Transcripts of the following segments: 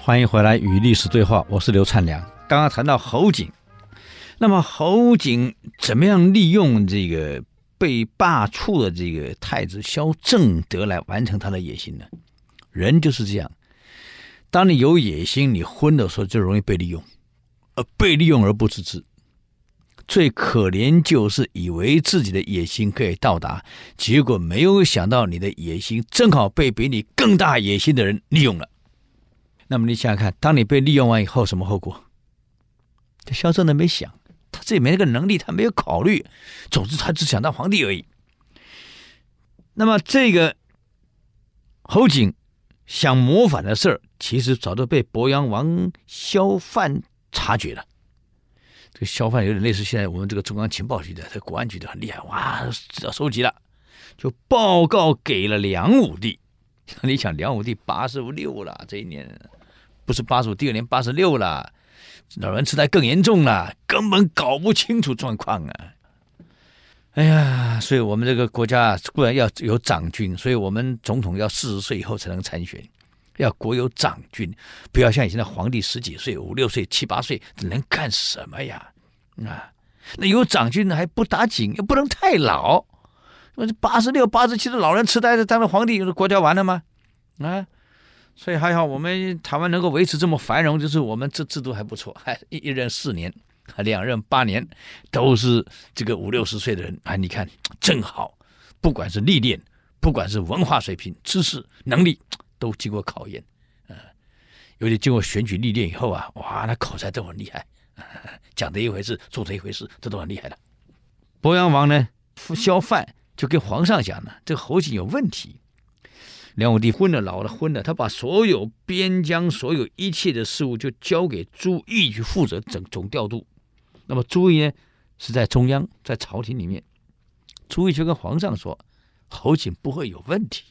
欢迎回来与历史对话，我是刘灿良。刚刚谈到侯景，那么侯景怎么样利用这个被罢黜的这个太子萧正德来完成他的野心呢？人就是这样，当你有野心，你昏的时候就容易被利用，而被利用而不自知。最可怜就是以为自己的野心可以到达，结果没有想到你的野心正好被比你更大野心的人利用了。那么你想想看，当你被利用完以后，什么后果？这萧正呢没想，他自己没那个能力，他没有考虑。总之，他只想当皇帝而已。那么这个侯景想谋反的事儿，其实早就被鄱阳王萧范察觉了。这个萧范有点类似现在我们这个中央情报局的，这国安局的很厉害，哇，知道收集了，就报告给了梁武帝。你想，梁武帝八十五六了，这一年不是八十五，第二年八十六了，老人痴呆更严重了，根本搞不清楚状况啊！哎呀，所以我们这个国家固然要有长君，所以我们总统要四十岁以后才能参选。要国有长君，不要像以前的皇帝十几岁、五六岁、七八岁，能干什么呀？啊，那有长君呢还不打紧，又不能太老。那这八十六、八十七的老人痴呆的当了皇帝，国家完了吗？啊，所以还好，我们台湾能够维持这么繁荣，就是我们这制度还不错，还一一任四年，两任八年，都是这个五六十岁的人啊，你看正好，不管是历练，不管是文化水平、知识能力。都经过考验，嗯，尤其经过选举历练以后啊，哇，那口才都很厉害，讲的一回事，做的一回事，这都很厉害的。鄱阳王呢，萧范就跟皇上讲呢，这个侯景有问题。梁武帝昏了，老了，昏了，他把所有边疆所有一切的事务就交给朱义去负责整总调度。那么朱义呢，是在中央，在朝廷里面，朱义就跟皇上说，侯景不会有问题。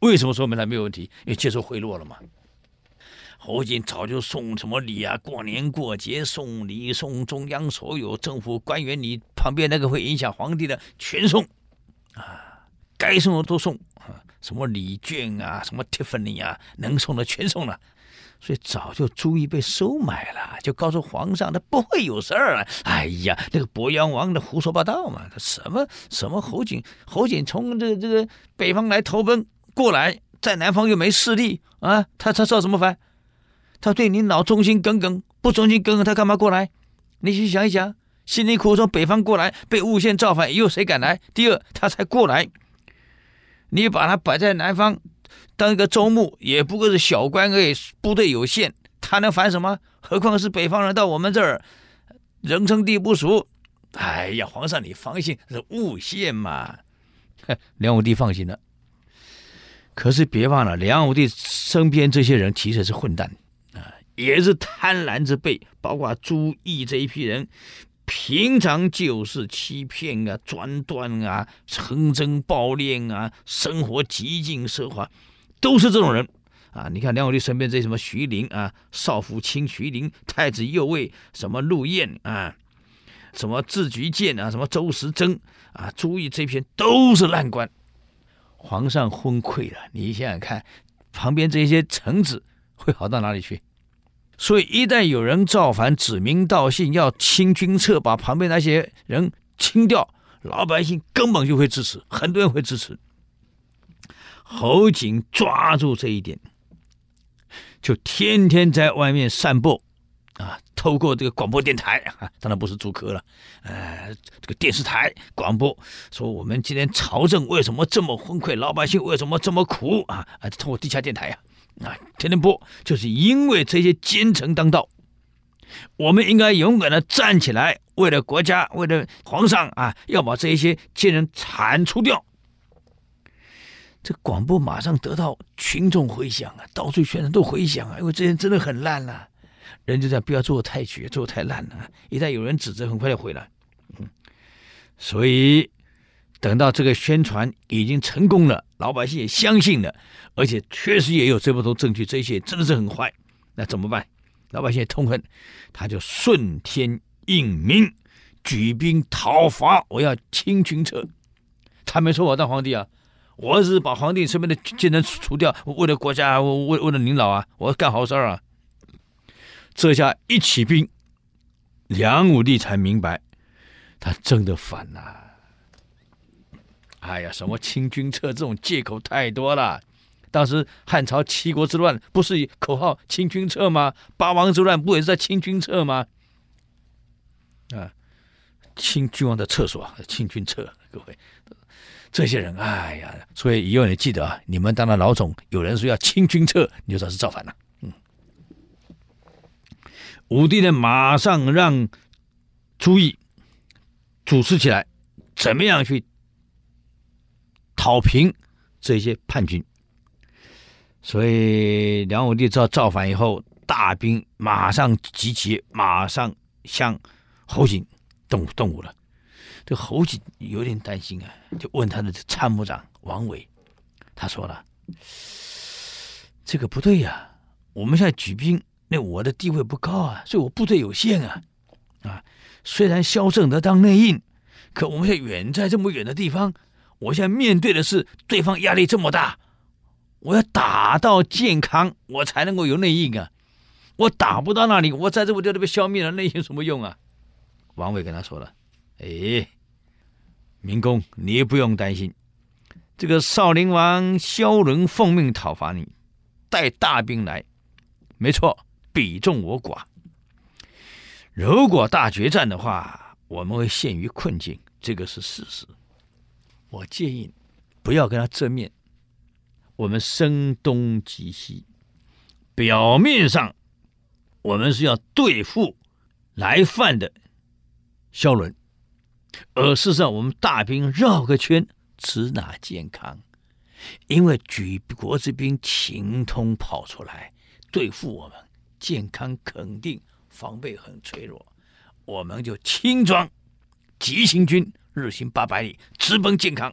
为什么说明他没有问题？因为接受贿赂了嘛。侯景早就送什么礼啊？过年过节送礼，送中央所有政府官员，你旁边那个会影响皇帝的全送啊，该送的都送啊，什么礼券啊，什么 Tiffany 啊，能送的全送了。所以早就注意被收买了，就告诉皇上他不会有事儿啊。哎呀，那个博阳王的胡说八道嘛，他什么什么侯景，侯景从这个这个北方来投奔。过来，在南方又没势力啊，他他造什么反？他对你老忠心耿耿，不忠心耿耿，他干嘛过来？你去想一想，辛辛苦苦从北方过来，被诬陷造反，又谁敢来？第二，他才过来，你把他摆在南方当一个州牧，也不过是小官而已，部队有限，他能反什么？何况是北方人到我们这儿，人称地不熟。哎呀，皇上你放心，是诬陷嘛。梁武帝放心了。可是别忘了，梁武帝身边这些人其实是混蛋啊，也是贪婪之辈，包括朱义这一批人，平常就是欺骗啊、专断啊、横征暴敛啊，生活极尽奢华，都是这种人啊。你看梁武帝身边这些什么徐陵啊、少府卿徐陵、太子右卫什么陆彦啊、什么智局谏啊、什么周时珍啊、朱义这一批都是烂官。皇上昏聩了，你想想看，旁边这些臣子会好到哪里去？所以一旦有人造反，指名道姓要清君侧，把旁边那些人清掉，老百姓根本就会支持，很多人会支持。侯景抓住这一点，就天天在外面散步。啊，透过这个广播电台啊，当然不是主客了，呃，这个电视台广播说，我们今天朝政为什么这么昏溃，老百姓为什么这么苦啊？啊，通过地下电台呀，啊，天天播，就是因为这些奸臣当道，我们应该勇敢的站起来，为了国家，为了皇上啊，要把这一些奸人铲除掉。这广播马上得到群众回响啊，到处宣传都回响啊，因为这些人真的很烂了，人就这样，不要做的太绝，做的太烂了。一旦有人指责，很快就回来。嗯，所以等到这个宣传已经成功了，老百姓也相信了，而且确实也有这么多证据，这些真的是很坏。那怎么办？老百姓也痛恨，他就顺天应命，举兵讨伐。我要清君侧。他没说我当皇帝啊，我是把皇帝身边的奸臣除掉，为了国家，为为了领导啊，我要干好事儿啊。这下一起兵，梁武帝才明白，他真的反了、哎呀，什么清君侧这种借口太多了。当时汉朝七国之乱不是口号“清君侧”吗？八王之乱不也是在清君侧吗？啊，清君王的厕所，清君侧，各位，这些人，哎呀，所以以后你记得啊，你们当了老总，有人说要清君侧，你就知道是造反了。嗯，武帝呢，马上让朱义主持起来，怎么样去讨平这些叛军。所以梁武帝知道造反以后，大兵马上集结，马上向侯景动动武了。这侯景有点担心啊，就问他的参谋长王伟，他说了：“这个不对呀、我们现在举兵，那我的地位不高啊，所以我部队有限啊。啊，虽然萧正德当内应，可我们现在远在这么远的地方，我现在面对的是对方压力这么大，我要打到健康，我才能够有内应啊。我打不到那里，我在这我就被消灭了，内应有什么用啊？”王伟跟他说了：“哎。”明公，你不用担心，这个少林王萧伦奉命讨伐你，带大兵来，没错，比众我寡。如果大决战的话，我们会陷于困境，这个是事实。我建议不要跟他正面，我们声东击西，表面上我们是要对付来犯的萧伦。而事实上，我们大兵绕个圈直拿建康，因为举国之兵情通跑出来对付我们，健康肯定防备很脆弱，我们就轻装急行军，日行八百里，直奔建康。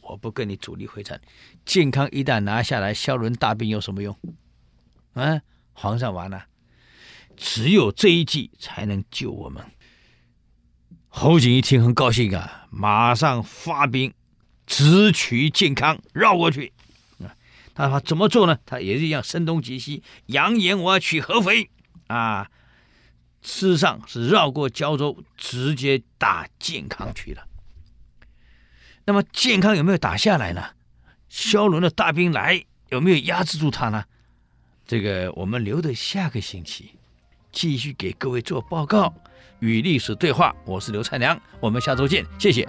我不跟你主力会战，建康一旦拿下来，萧伦大兵有什么用？啊，皇上完了，只有这一计才能救我们。侯景一听很高兴啊，马上发兵直取建康，绕过去。啊，他怎么做呢？他也是一样，声东击西，扬言我要取合肥。啊，事实上是绕过胶州，直接打建康去了。那么健康有没有打下来呢？萧伦的大兵来，有没有压制住他呢？这个我们留着下个星期继续给各位做报告。与历史对话，我是刘灿良，我们下周见，谢谢。